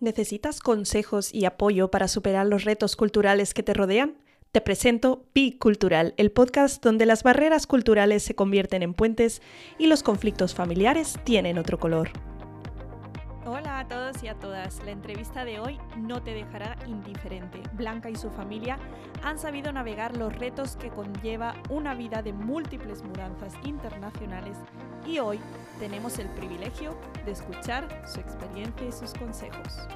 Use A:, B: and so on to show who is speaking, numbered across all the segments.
A: ¿Necesitas consejos y apoyo para superar los retos culturales que te rodean? Te presento Pi Cultural, el podcast donde las barreras culturales se convierten en puentes y los conflictos familiares tienen otro color. Hola a todos y a todas. La entrevista de hoy no te dejará indiferente. Blanca y su familia han sabido navegar los retos que conlleva una vida de múltiples mudanzas internacionales y hoy tenemos el privilegio de escuchar su experiencia y sus consejos.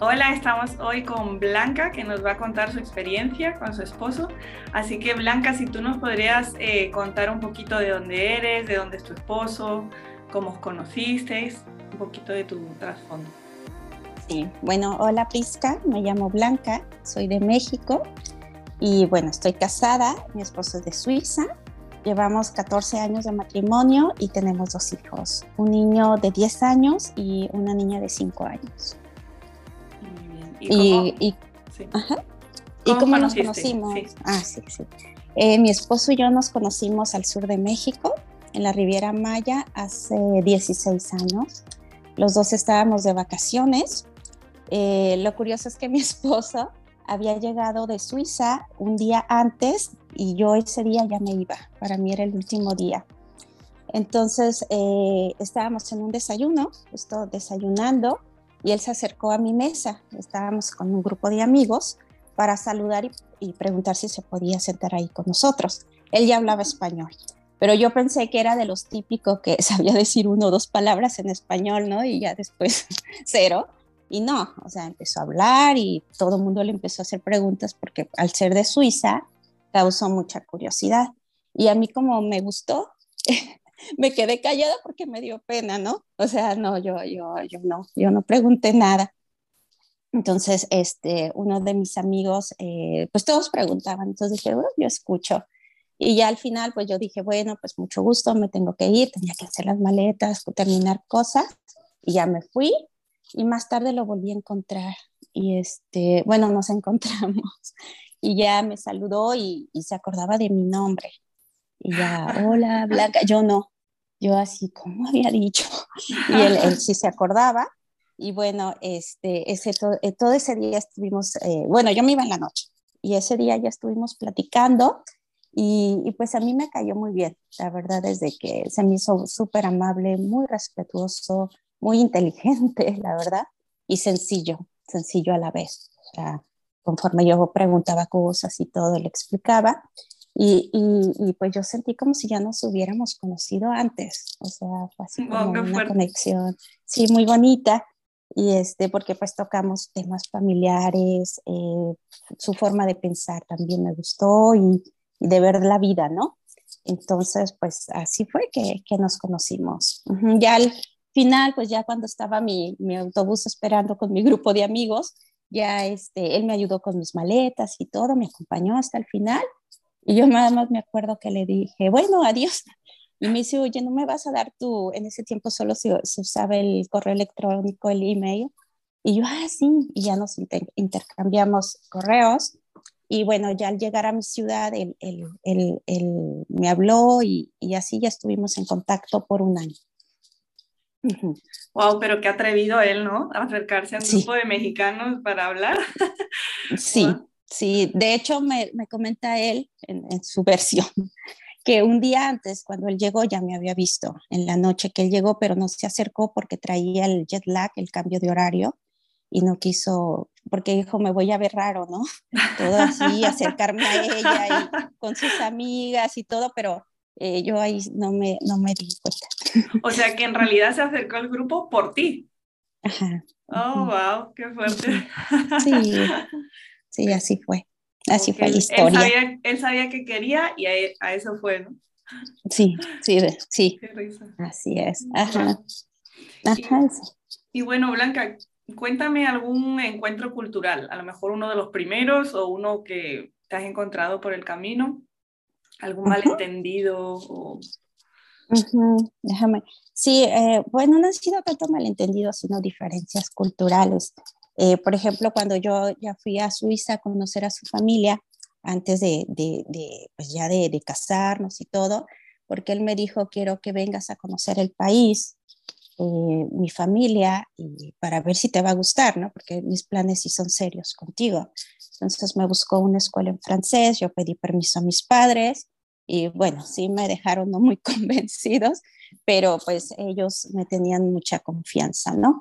B: Hola, estamos hoy con Blanca que nos va a contar su experiencia con su esposo. Así que Blanca, si tú nos podrías eh, contar un poquito de dónde eres, de dónde es tu esposo, cómo os conocisteis, un poquito de tu trasfondo.
C: Sí, bueno, hola Prisca, me llamo Blanca, soy de México y bueno, estoy casada, mi esposo es de Suiza, llevamos 14 años de matrimonio y tenemos dos hijos, un niño de 10 años y una niña de 5 años. Muy bien. ¿Y, cómo, nos conocimos? Ah, sí, sí. Eh, mi esposo y yo nos conocimos al sur de México, en la Riviera Maya hace 16 años. Los dos estábamos de vacaciones. Eh, lo curioso es que mi esposo había llegado de Suiza un día antes y yo ese día ya me iba. Para mí era el último día. Entonces eh, estábamos en un desayuno, justo desayunando, y él se acercó a mi mesa. Estábamos con un grupo de amigos para saludar y, y preguntar si se podía sentar ahí con nosotros. Él ya hablaba español pero yo pensé que era de los típicos que sabía decir uno o dos palabras en español, ¿no? Y ya después cero. Y no, o sea, empezó a hablar y todo el mundo le empezó a hacer preguntas porque al ser de Suiza causó mucha curiosidad. Y a mí como me gustó, me quedé callada porque me dio pena, ¿no? O sea, no, yo, yo, yo no, yo no pregunté nada. Entonces, este, uno de mis amigos, eh, pues todos preguntaban, entonces dije, bueno, yo escucho. Y ya al final, pues yo dije, bueno, pues mucho gusto, me tengo que ir, tenía que hacer las maletas, terminar cosas, y ya me fui. Y más tarde lo volví a encontrar. Y este, bueno, nos encontramos. Y ya me saludó y, se acordaba de mi nombre. Y ya, hola, Blanca. Yo no. Yo así, como había dicho? Y él, sí se acordaba. Y bueno, este, ese, todo, eh, todo ese día estuvimos, eh, bueno, yo me iba en la noche. Y ese día ya estuvimos platicando y, pues a mí me cayó muy bien, la verdad, desde que se me hizo súper amable, muy respetuoso, muy inteligente, la verdad, y sencillo, sencillo a la vez. O sea, conforme yo preguntaba cosas y todo, le explicaba. Y, y, pues yo sentí como si ya nos hubiéramos conocido antes, o sea, fue así como una conexión, sí, muy bonita, y este, porque pues tocamos temas familiares, eh, su forma de pensar también me gustó y, de ver la vida, ¿no? Entonces, pues así fue que, que nos conocimos. Ya al final, pues ya cuando estaba mi, mi, autobús esperando con mi grupo de amigos, ya este, él me ayudó con mis maletas y todo, me acompañó hasta el final. Y yo nada más me acuerdo que le dije, bueno, adiós. Y me dice, oye, ¿no me vas a dar tu, en ese tiempo solo se, se usaba el correo electrónico, el email? Y yo, ah, sí, y ya nos intercambiamos correos. Y bueno, ya al llegar a mi ciudad, él, me habló y, así ya estuvimos en contacto por un año.
B: Wow, pero qué atrevido él, ¿no? A acercarse a un grupo de mexicanos para hablar.
C: Sí, sí. De hecho, me, me comenta él en, en, su versión que un día antes, cuando él llegó, ya me había visto en la noche que él llegó, pero no se acercó porque traía el jet lag, el cambio de horario, y no quiso, porque dijo, me voy a ver raro, ¿no? Todo así, acercarme a ella y con sus amigas y todo, pero eh, yo ahí no me, no me di cuenta.
B: O sea que en realidad se acercó al grupo por ti. Ajá. Oh, wow, qué fuerte.
C: Sí, sí, así fue. Así fue la historia. Él
B: sabía, él sabía que quería y a, eso fue, ¿no?
C: Sí, sí, sí. Qué risa. Así es. Ajá.
B: Ajá. Y, y bueno, Blanca, cuéntame algún encuentro cultural, a lo mejor uno de los primeros o uno que te has encontrado por el camino, algún malentendido o...
C: Déjame. Sí, eh, bueno, no han sido tanto malentendidos, sino diferencias culturales. Eh, por ejemplo, cuando yo ya fui a Suiza a conocer a su familia, antes de, de, de pues ya de, de, casarnos y todo, porque él me dijo, quiero que vengas a conocer el país eh, mi familia y para ver si te va a gustar, ¿no? Porque mis planes sí son serios contigo. Entonces me buscó una escuela en francés, yo pedí permiso a mis padres y bueno, sí me dejaron no muy convencidos, pero pues ellos me tenían mucha confianza, ¿no?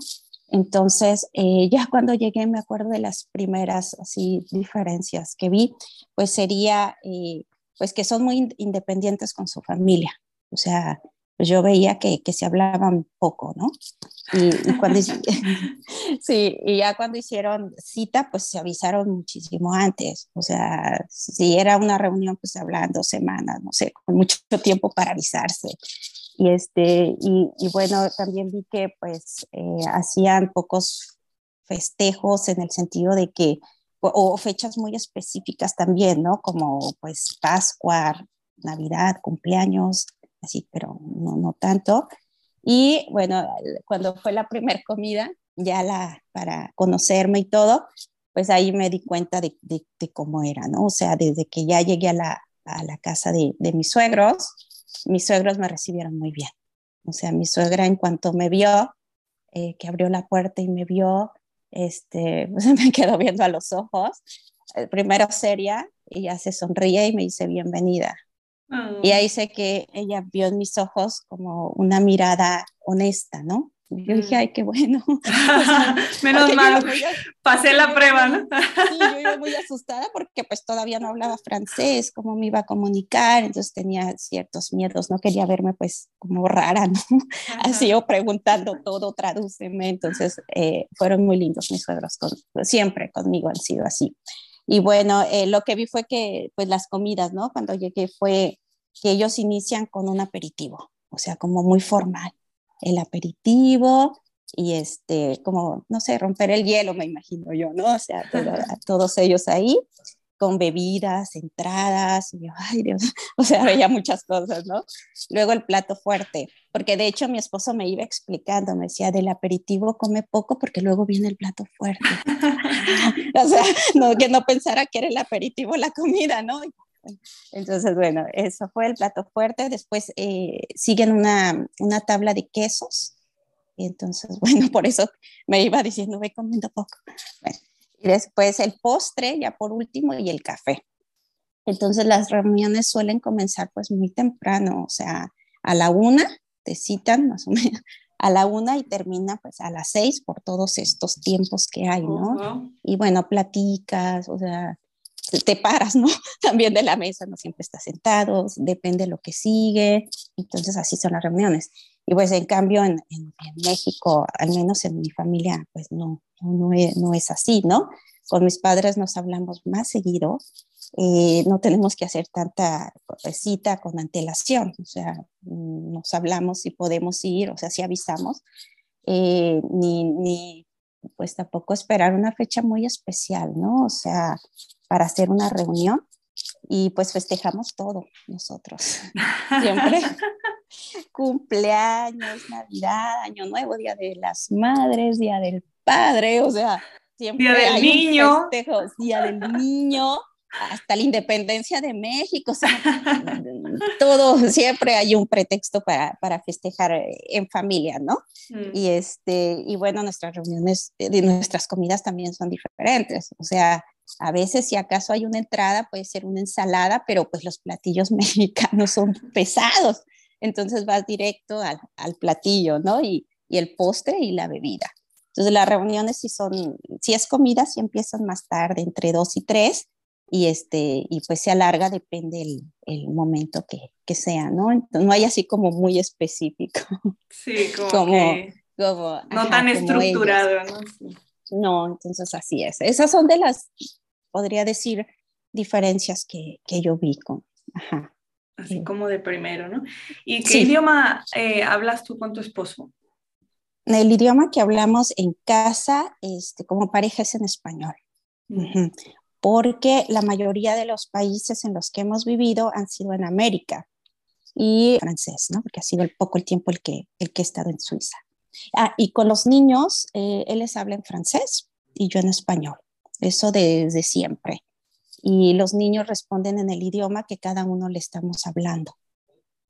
C: Entonces, eh, ya cuando llegué, me acuerdo de las primeras así diferencias que vi, pues sería, eh, pues que son muy independientes con su familia. O sea, pues yo veía que, que se hablaban poco, ¿no? Y, cuando, sí, y ya cuando hicieron cita, pues se avisaron muchísimo antes. O sea, si era una reunión, pues se hablaban dos semanas, no sé, con mucho tiempo para avisarse. Y, este, y, bueno, también vi que pues eh, hacían pocos festejos en el sentido de que, o, fechas muy específicas también, ¿no? Como pues Pascua, Navidad, cumpleaños, así, pero no, no tanto. Y bueno, cuando fue la primera comida, ya la, para conocerme y todo, pues ahí me di cuenta de, de, cómo era, ¿no? O sea, desde que ya llegué a la, a la casa de, de mis suegros, mis suegros me recibieron muy bien. O sea, mi suegra en cuanto me vio, eh, que abrió la puerta y me vio, este, me quedó viendo a los ojos, eh, primero seria, y ya se sonríe y me dice bienvenida. Y ahí sé que ella vio en mis ojos como una mirada honesta, ¿no? Yo dije, mm. ay, qué bueno.
B: Menos mal, pasé la prueba, ¿no?
C: sí, yo iba muy asustada porque pues todavía no hablaba francés, cómo me iba a comunicar, entonces tenía ciertos miedos, no quería verme pues como rara, ¿no? Así yo preguntando todo, tradúceme, entonces eh, fueron muy lindos mis suegros, con, siempre conmigo han sido así. Y bueno, eh, lo que vi fue que pues las comidas, ¿no? Cuando llegué fue que ellos inician con un aperitivo, o sea, como muy formal el aperitivo y este, como, no sé, romper el hielo, me imagino yo, ¿no? O sea, todos ellos ahí con bebidas, entradas, y yo, ay Dios, o sea, veía muchas cosas, ¿no? Luego el plato fuerte, porque de hecho mi esposo me iba explicando, me decía, del aperitivo come poco porque luego viene el plato fuerte. o sea, no, que no pensara que era el aperitivo la comida, ¿no? Entonces, bueno, eso fue el plato fuerte. Después eh, siguen una, una, tabla de quesos. Entonces, bueno, por eso me iba diciendo, voy comiendo poco. y después el postre, ya por último, y el café. Entonces, las reuniones suelen comenzar pues muy temprano, o sea, a la una te citan más o menos a la una y termina pues a las seis por todos estos tiempos que hay, ¿no? Y bueno, platicas, o sea, te paras, ¿no? También de la mesa, no siempre estás sentado, depende de lo que sigue, entonces así son las reuniones. Y pues en cambio en, en, México, al menos en mi familia, pues no, no, es, no es así, ¿no? Con mis padres nos hablamos más seguido, eh, no tenemos que hacer tanta cita con antelación, o sea, nos hablamos si podemos ir, o sea, si avisamos, eh, ni, ni pues tampoco esperar una fecha muy especial, ¿no? O sea, para hacer una reunión y pues festejamos todo nosotros. Siempre cumpleaños, Navidad, Año Nuevo, Día de las Madres, Día del Padre, o sea, siempre
B: Día del Niño.
C: Día del Niño, hasta la independencia de México, o sea, todo, siempre hay un pretexto para, para festejar en familia, ¿no? Mm. Y, este, y bueno, nuestras reuniones, de nuestras comidas también son diferentes, o sea, a veces, si acaso hay una entrada, puede ser una ensalada, pero pues los platillos mexicanos son pesados. Entonces vas directo al, al platillo, ¿no? Y, y, el postre y la bebida. Entonces las reuniones si son, si es comida, si empiezan más tarde, entre dos y tres, y, este, y pues se alarga, depende el, el momento que, que, sea, ¿no? Entonces, no hay así como muy específico.
B: Sí, como, como, no tan estructurado, ¿no?
C: No, entonces así es. Esas son de las podría decir, diferencias que, que yo vi con... Ajá.
B: Así como de primero, ¿no? ¿Y qué idioma eh, hablas tú con tu esposo?
C: El idioma que hablamos en casa, este, como pareja, es en español. Porque la mayoría de los países en los que hemos vivido han sido en América y francés, ¿no? Porque ha sido el poco el tiempo el que, el que he estado en Suiza. Ah, y con los niños, eh, él les habla en francés y yo en español eso desde siempre. Y los niños responden en el idioma que cada uno le estamos hablando.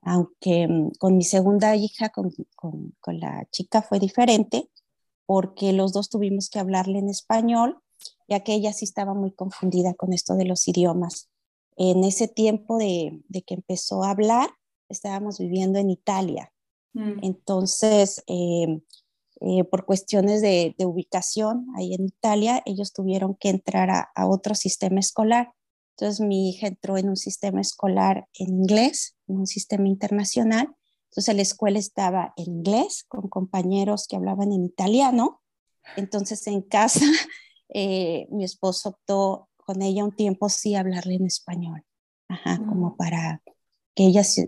C: aunque mm, con mi segunda hija, con, con, con, la chica fue diferente, porque los dos tuvimos que hablarle en español, ya que ella sí estaba muy confundida con esto de los idiomas. En ese tiempo de, de que empezó a hablar, estábamos viviendo en Italia. Mm. Entonces, eh, eh, por cuestiones de, de, ubicación ahí en Italia, ellos tuvieron que entrar a, a otro sistema escolar. Entonces mi hija entró en un sistema escolar en inglés, en un sistema internacional. Entonces la escuela estaba en inglés con compañeros que hablaban en italiano. Entonces en casa eh, mi esposo optó con ella un tiempo sí hablarle en español, Ajá, como mm. para que ella se,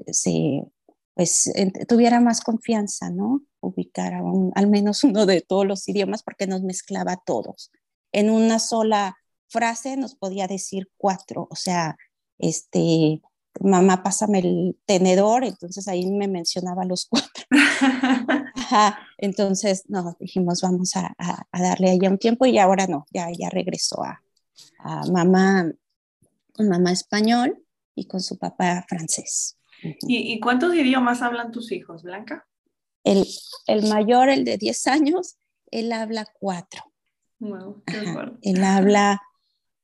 C: pues tuviera más confianza, ¿no? Ubicar al menos uno de todos los idiomas porque nos mezclaba a todos en una sola frase nos podía decir cuatro, o sea, este, mamá, pásame el tenedor, entonces ahí me mencionaba los cuatro. entonces, no, dijimos, vamos a, darle allá un tiempo y ahora no, ya, ya regresó a, mamá, con mamá español y con su papá francés.
B: ¿Y, cuántos idiomas hablan tus hijos, Blanca?
C: El, el mayor, el de 10 años, él habla cuatro.
B: Wow,
C: él habla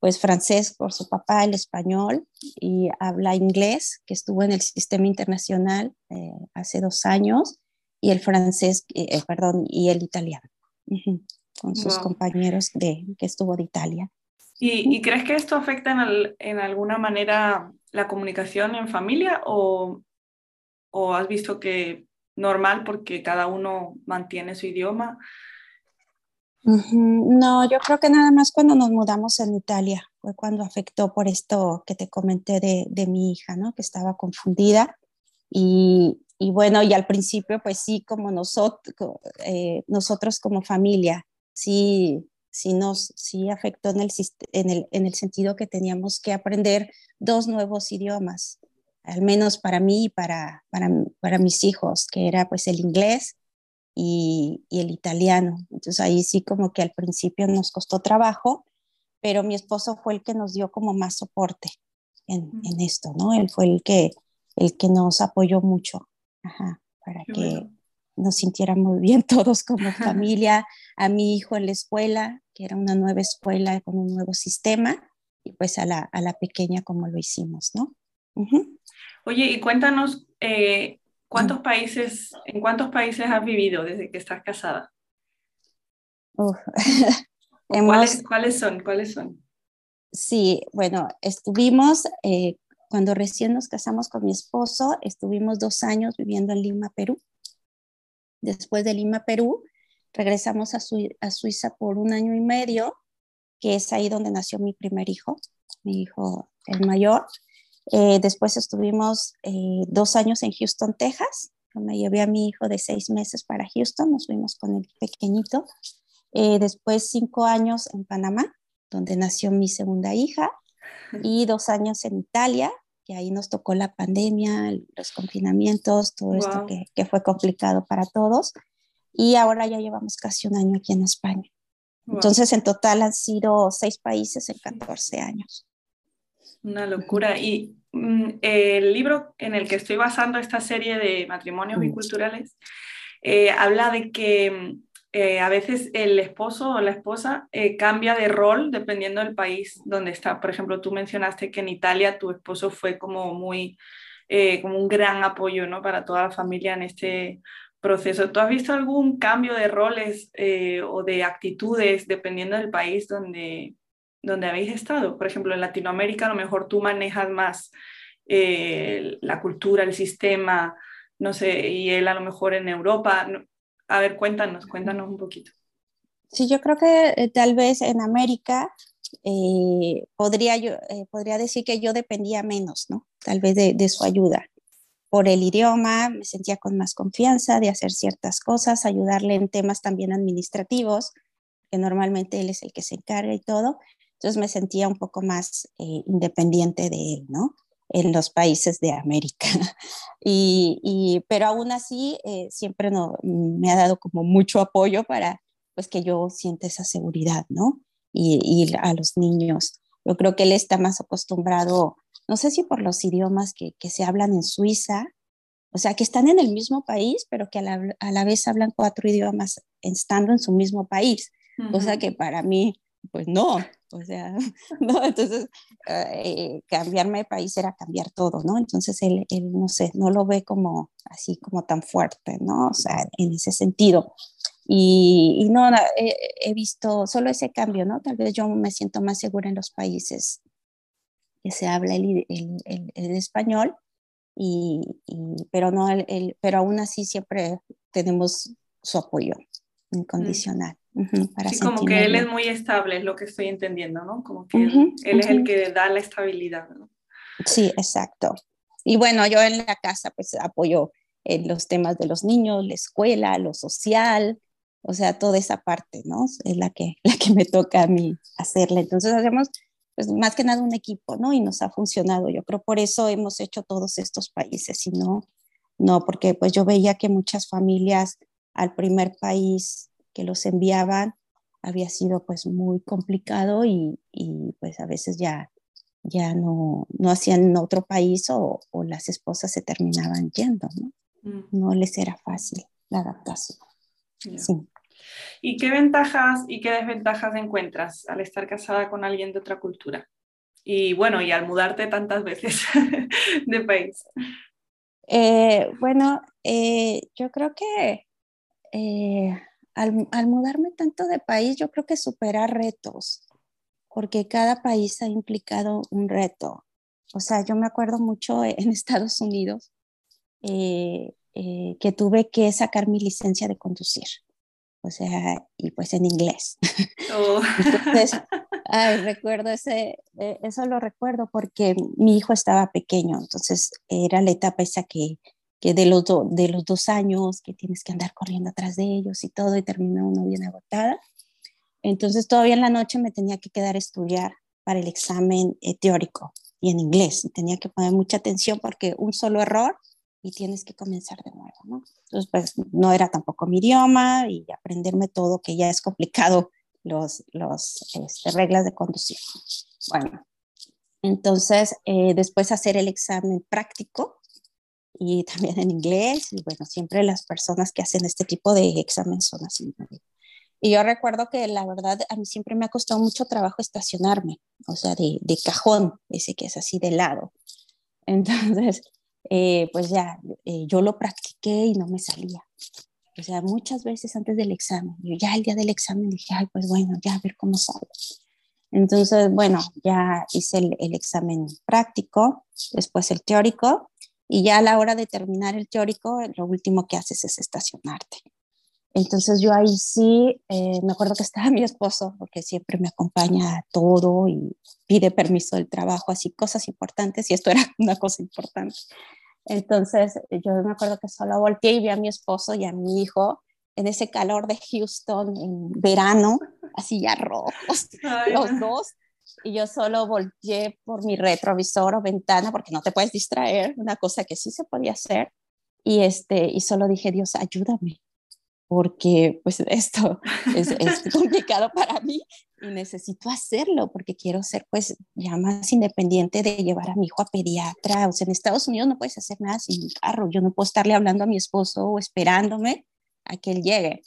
C: pues francés por su papá, el español, y habla inglés, que estuvo en el sistema internacional eh, hace dos años, y el francés, eh, eh, perdón, y el italiano, con sus compañeros de, que estuvo de Italia.
B: ¿Y, crees que esto afecta en, en, alguna manera la comunicación en familia o, o has visto que normal porque cada uno mantiene su idioma?
C: No, yo creo que nada más cuando nos mudamos en Italia fue cuando afectó por esto que te comenté de, de mi hija, ¿no? Que estaba confundida y, y, bueno, y al principio pues sí, como nosotros, eh, nosotros como familia, sí, sí nos, sí afectó en el, en, el, en el sentido que teníamos que aprender dos nuevos idiomas, al menos para mí y para, para, para mis hijos, que era pues el inglés y, el italiano. Entonces ahí sí como que al principio nos costó trabajo, pero mi esposo fue el que nos dio como más soporte en, en esto, ¿no? Él fue el que, el que nos apoyó mucho, para que nos sintiéramos bien todos como familia, a mi hijo en la escuela, que era una nueva escuela con un nuevo sistema, y pues a la, a la pequeña como lo hicimos, ¿no?
B: Oye, y cuéntanos, eh, ¿Cuántos países, ¿En cuántos países has vivido desde que estás casada? ¿Cuáles, son? ¿Cuáles son?
C: Sí, bueno, estuvimos, eh, cuando recién nos casamos con mi esposo, estuvimos dos años viviendo en Lima, Perú. Después de Lima, Perú, regresamos a, a Suiza por un año y medio, que es ahí donde nació mi primer hijo, mi hijo el mayor. Eh, después estuvimos eh, dos años en Houston, Texas. Me llevé a mi hijo de seis meses para Houston, nos fuimos con el pequeñito. Eh, después cinco años en Panamá, donde nació mi segunda hija, y dos años en Italia, que ahí nos tocó la pandemia, los confinamientos, todo esto que, que, fue complicado para todos. Y ahora ya llevamos casi un año aquí en España. Entonces, en total han sido seis países en 14 años.
B: Una locura. Y mm, el libro en el que estoy basando esta serie de matrimonios mm. biculturales eh, habla de que eh, a veces el esposo o la esposa eh, cambia de rol dependiendo del país donde está. Por ejemplo, tú mencionaste que en Italia tu esposo fue como muy, como un gran apoyo ¿no? para toda la familia en este proceso. ¿Tú has visto algún cambio de roles o de actitudes dependiendo del país donde, donde habéis estado. Por ejemplo, en Latinoamérica a lo mejor tú manejas más eh, la cultura, el sistema, no sé, y él a lo mejor en Europa. A ver, cuéntanos, cuéntanos un poquito.
C: Sí, yo creo que eh, tal vez en América eh, podría, yo, podría decir que yo dependía menos, ¿no? Tal vez de, de su ayuda. Por el idioma me sentía con más confianza de hacer ciertas cosas, ayudarle en temas también administrativos, que normalmente él es el que se encarga y todo. Entonces me sentía un poco más eh, independiente de él, ¿no? En los países de América. y, pero aún así, eh, siempre no, me ha dado como mucho apoyo para pues que yo sienta esa seguridad, ¿no? Y, a los niños. Yo creo que él está más acostumbrado, no sé si por los idiomas que, que se hablan en Suiza, O sea, que están en el mismo país, pero que a la, a la vez hablan cuatro idiomas estando en su mismo país. O sea que para mí, pues no, o sea, no, entonces eh, cambiarme de país era cambiar todo, ¿no? Entonces él, él, no sé, no lo ve como así como tan fuerte, ¿no? O sea, en ese sentido. Y, y no, he, he, visto solo ese cambio, ¿no? Tal vez yo me siento más segura en los países que se habla el, el, el, el español, y, y, pero, no el, pero aún así siempre tenemos su apoyo incondicional. Uh -huh,
B: para sí, como que él es muy estable, es lo que estoy entendiendo, ¿no? Como que uh -huh, él, es el que da la estabilidad, ¿no?
C: Sí, exacto. Y bueno, yo en la casa pues apoyo en los temas de los niños, la escuela, lo social, o sea, toda esa parte, ¿no? Es la que, la que me toca a mí hacerla. Entonces hacemos, pues más que nada un equipo, ¿no? Y nos ha funcionado. Yo creo por eso hemos hecho todos estos países, y no, no, porque pues yo veía que muchas familias al primer país que los enviaban había sido pues muy complicado y, y pues a veces ya, ya no, no hacían otro país o, o las esposas se terminaban yendo, ¿no? Mm. No les era fácil la adaptación.
B: Yeah. Sí. ¿Y qué ventajas y qué desventajas encuentras al estar casada con alguien de otra cultura? Y bueno, y al mudarte tantas veces de país.
C: Eh, bueno, eh, yo creo que eh, al, al, mudarme tanto de país, yo creo que superar retos, porque cada país ha implicado un reto. O sea, yo me acuerdo mucho en Estados Unidos eh, eh, que tuve que sacar mi licencia de conducir. O sea, y pues en inglés. Oh. Entonces, ay, recuerdo ese, eh, eso lo recuerdo porque mi hijo estaba pequeño, entonces era la etapa esa que que de los, de los dos años, que tienes que andar corriendo atrás de ellos y todo, y termina uno bien agotada. Entonces todavía en la noche me tenía que quedar a estudiar para el examen eh, teórico y en inglés. Tenía que poner mucha atención porque un solo error y tienes que comenzar de nuevo, ¿no? Entonces, pues no era tampoco mi idioma y aprenderme todo, que ya es complicado los, los este, reglas de conducir. Bueno, entonces eh, después hacer el examen práctico y también en inglés. Y bueno, siempre las personas que hacen este tipo de exámenes son así. Y yo recuerdo que la verdad a mí siempre me ha costado mucho trabajo estacionarme, o sea, de, de cajón, ese que es así de lado. Entonces, eh, pues ya, eh, yo lo practiqué y no me salía. O sea, muchas veces antes del examen, yo ya el día del examen dije, ay, pues bueno, ya a ver cómo sale. Entonces, bueno, ya hice el, el examen práctico, después el teórico, y ya a la hora de terminar el teórico, lo último que haces es estacionarte. Entonces yo ahí sí, eh, me acuerdo que estaba mi esposo, porque siempre me acompaña a todo y pide permiso del trabajo, así cosas importantes, y esto era una cosa importante. Entonces yo me acuerdo que solo volteé y vi a mi esposo y a mi hijo en ese calor de Houston en verano, así ya rojos, Ay, los dos, y yo solo volteé por mi retrovisor o ventana porque no te puedes distraer, una cosa que sí se podía hacer, y, este, y solo dije, Dios, ayúdame, porque pues esto es, es complicado para mí y necesito hacerlo porque quiero ser pues ya más independiente de llevar a mi hijo a pediatra. O sea, en Estados Unidos no puedes hacer nada sin mi carro. Yo no puedo estarle hablando a mi esposo o esperándome a que él llegue.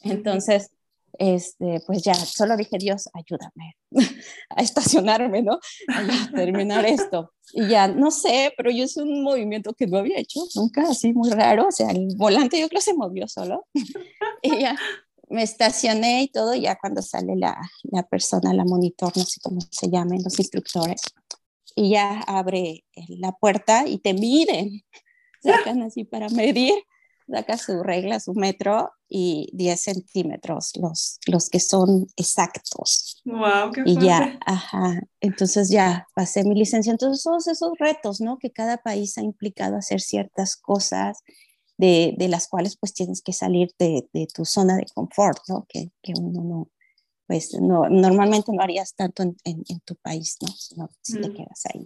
C: Entonces, este, pues ya, solo dije, Dios, ayúdame a estacionarme, ¿no? A terminar esto. Y ya, no sé, pero yo hice un movimiento que no había hecho nunca, así muy raro, o sea, el volante yo creo se movió solo. Y ya me estacioné y todo, ya cuando sale la, la persona, la monitor, no sé cómo se llamen, los instructores, y ya abre la puerta y te miden, sacan así para medir saca su regla, su metro y 10 centímetros, los, los que son exactos.
B: ¡Wow! ¡Qué
C: y ya, ajá, entonces ya pasé mi licencia. Entonces, todos esos retos, ¿no? Que cada país ha implicado hacer ciertas cosas de, de las cuales pues tienes que salir de, de tu zona de confort, ¿no? Que, que, uno no, pues no, normalmente no harías tanto en, en, en tu país, ¿no? Sino si mm. te quedas ahí.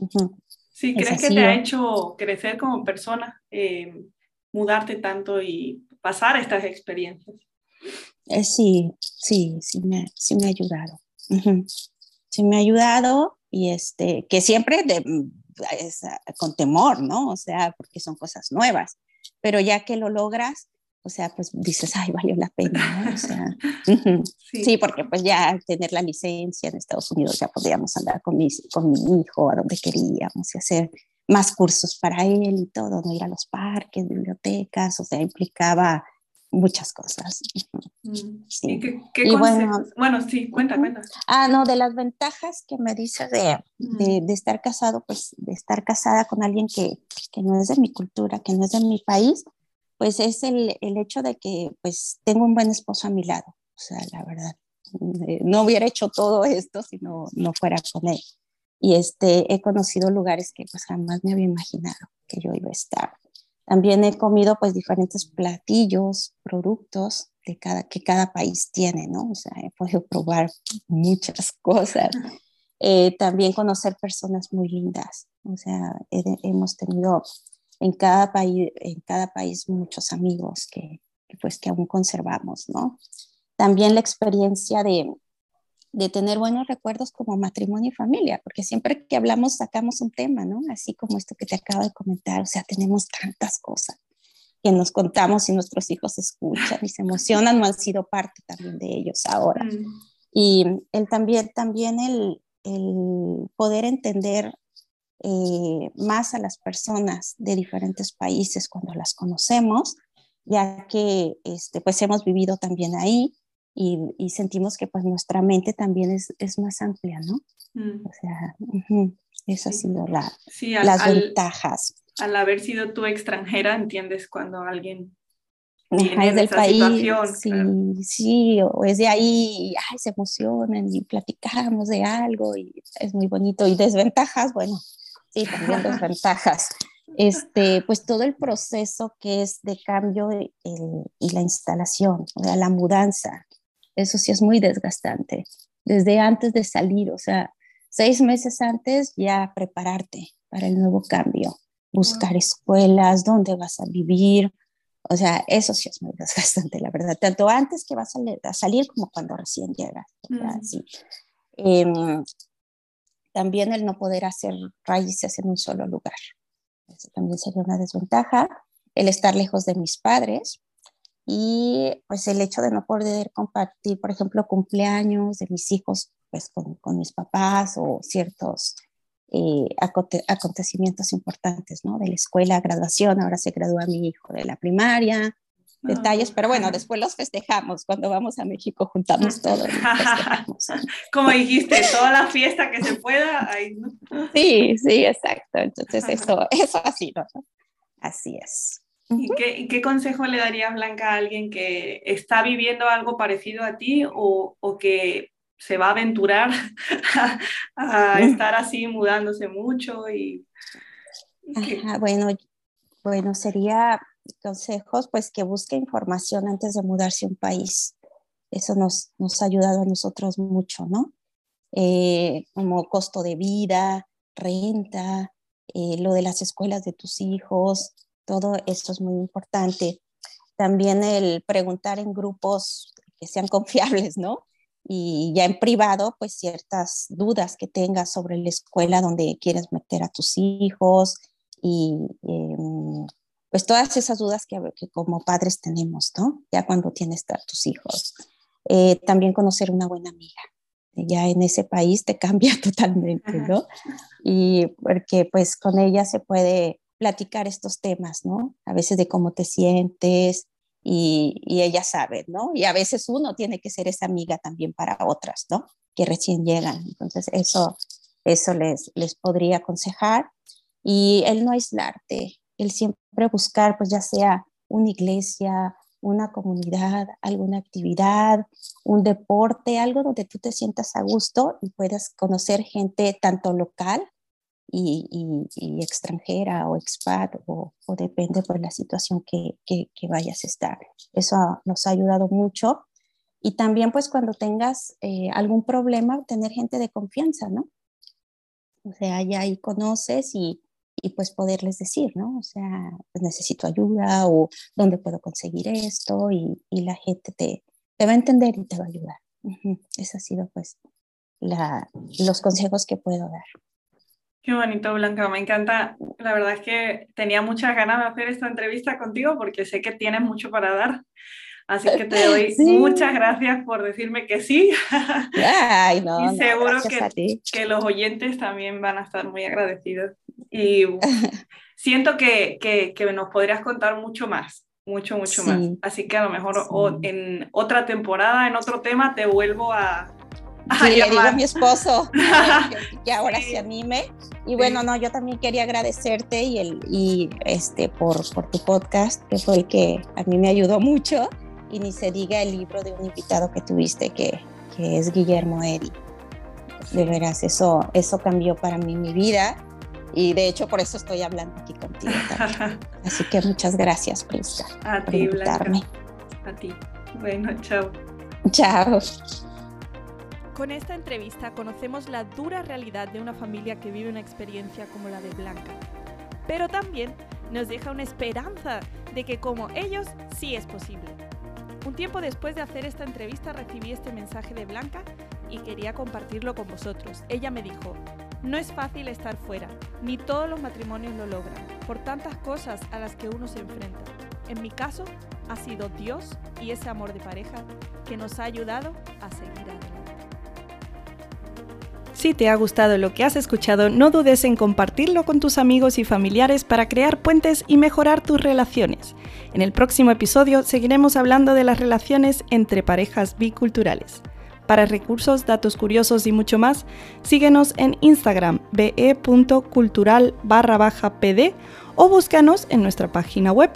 C: Uh -huh.
B: Sí, ¿crees que te ha hecho crecer como persona? Eh, mudarte tanto y pasar estas experiencias.
C: Eh, sí, sí, sí me, sí me ha ayudado. Uh -huh. Sí me ha ayudado y este, que siempre es, con temor, ¿no? O sea, porque son cosas nuevas, pero ya que lo logras, o sea, pues dices, ay, valió la pena, ¿no? O sea, sí. porque pues ya tener la licencia en Estados Unidos ya podríamos andar con mi, con mi hijo a donde queríamos y hacer más cursos para él y todo, no ir a los parques, bibliotecas, o sea, implicaba muchas cosas.
B: Mm. Sí. qué, bueno, bueno, sí, cuenta, cuenta.
C: Ah, no, de las ventajas que me dices de, de, de, estar casado, pues de estar casada con alguien que, que, no es de mi cultura, que no es de mi país, pues es el, el, hecho de que pues tengo un buen esposo a mi lado, o sea, la verdad, eh, no hubiera hecho todo esto si no, no fuera con él. Y este, he conocido lugares que pues jamás me había imaginado que yo iba a estar. También he comido pues diferentes platillos, productos de cada, que cada país tiene, ¿no? O sea, he podido probar muchas cosas. Eh, también conocer personas muy lindas. O sea, hemos tenido en cada país, en cada país muchos amigos que, pues que aún conservamos, ¿no? También la experiencia de, de tener buenos recuerdos como matrimonio y familia, porque siempre que hablamos sacamos un tema, ¿no? Así como esto que te acabo de comentar, o sea, tenemos tantas cosas que nos contamos y nuestros hijos escuchan y se emocionan o han sido parte también de ellos ahora. Mm. Y el también, también el, el poder entender eh, más a las personas de diferentes países cuando las conocemos, ya que este, pues hemos vivido también ahí y, y sentimos que pues nuestra mente también es, es más amplia, ¿no? Mm. O sea, eso ha sido la, las ventajas.
B: Al haber sido tú extranjera, entiendes cuando alguien
C: es del país, sí, sí, o es de ahí, y, ay, se emocionan y platicamos de algo y es muy bonito. Y desventajas, bueno, sí, también desventajas. Este, pues todo el proceso que es de cambio y la instalación, o sea, la mudanza, eso sí es muy desgastante. Desde antes de salir, o sea, seis meses antes ya prepararte para el nuevo cambio, buscar escuelas, dónde vas a vivir, o sea, eso sí es muy desgastante, la verdad, tanto antes que vas a, salir como cuando recién llegas. Em, también el no poder hacer raíces en un solo lugar. Eso también sería una desventaja. El estar lejos de mis padres y pues el hecho de no poder compartir, por ejemplo, cumpleaños de mis hijos pues con, con mis papás o ciertos eh, acontecimientos importantes, ¿no? De la escuela, graduación, ahora se gradúa mi hijo de la primaria, detalles, pero bueno, después los festejamos. Cuando vamos a México juntamos todo.
B: Como dijiste, toda la fiesta que se pueda. Ahí,
C: Sí, sí, exacto. Entonces eso, eso ha sido. Así es.
B: ¿Y qué, qué, consejo le daría Blanca a alguien que está viviendo algo parecido a ti o, o que se va a aventurar a, estar así mudándose mucho? Y,
C: bueno, bueno, sería consejos, pues que busque información antes de mudarse a un país. Eso nos, nos ha ayudado a nosotros mucho, ¿no? Eh, como costo de vida, renta, eh, lo de las escuelas de tus hijos, todo esto es muy importante. También el preguntar en grupos que sean confiables, ¿no? Y ya en privado, pues ciertas dudas que tengas sobre la escuela donde quieres meter a tus hijos y em, pues todas esas dudas que, como padres tenemos, ¿no? Ya cuando tienes a tus hijos. Eh, también conocer una buena amiga. Ya en ese país te cambia totalmente, ¿no? Y porque pues con ella se puede platicar estos temas, ¿no? A veces de cómo te sientes y, y ella sabe, ¿no? Y a veces uno tiene que ser esa amiga también para otras, ¿no? Que recién llegan. Entonces eso, eso les, les podría aconsejar. Y el no aislarte, el siempre buscar, pues ya sea una iglesia, una comunidad, alguna actividad, un deporte, algo donde tú te sientas a gusto y puedas conocer gente tanto local y, y, extranjera o expat o, depende por la situación que, que, vayas a estar. Eso nos ha ayudado mucho. Y también pues cuando tengas eh, algún problema, tener gente de confianza, ¿no? O sea, ya ahí conoces y, pues poderles decir, ¿no? O sea, pues necesito ayuda o dónde puedo conseguir esto y, la gente te, va a entender y te va a ayudar. Esa ha sido pues los consejos que puedo dar.
B: Qué bonito, Blanca. Me encanta. La verdad es que tenía muchas ganas de hacer esta entrevista contigo porque sé que tienes mucho para dar. Así que te doy muchas gracias por decirme que sí.
C: Ay, no,
B: y seguro que, que, los oyentes también van a estar muy agradecidos. Y siento que, que, que, nos podrías contar mucho más, mucho, mucho más. Así que a lo mejor en otra temporada, en otro tema, te vuelvo a,
C: y le digo a mi esposo que, ahora se anime. Y bueno, no, yo también quería agradecerte y, el, y este, por, por tu podcast, que fue el que a mí me ayudó mucho. Y ni se diga el libro de un invitado que tuviste, que, que es Guillermo Eri. De veras, eso, eso cambió para mí mi vida. Y de hecho, por eso estoy hablando aquí contigo también. Así que muchas gracias, Prisca.
B: A ti, invitarme. A ti. Bueno, chao.
C: Chao.
A: Con esta entrevista conocemos la dura realidad de una familia que vive una experiencia como la de Blanca, pero también nos deja una esperanza de que como ellos sí es posible. Un tiempo después de hacer esta entrevista recibí este mensaje de Blanca y quería compartirlo con vosotros. Ella me dijo, no es fácil estar fuera, ni todos los matrimonios lo logran, por tantas cosas a las que uno se enfrenta. En mi caso, ha sido Dios y ese amor de pareja que nos ha ayudado a seguir. Si te ha gustado lo que has escuchado, no dudes en compartirlo con tus amigos y familiares para crear puentes y mejorar tus relaciones. En el próximo episodio seguiremos hablando de las relaciones entre parejas biculturales. Para recursos, datos curiosos y mucho más, síguenos en Instagram be.cultural barra pd o búscanos en nuestra página web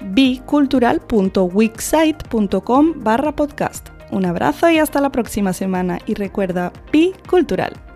A: bicultural.wixsite.com barra podcast. Un abrazo y hasta la próxima semana y recuerda, Pi Cultural.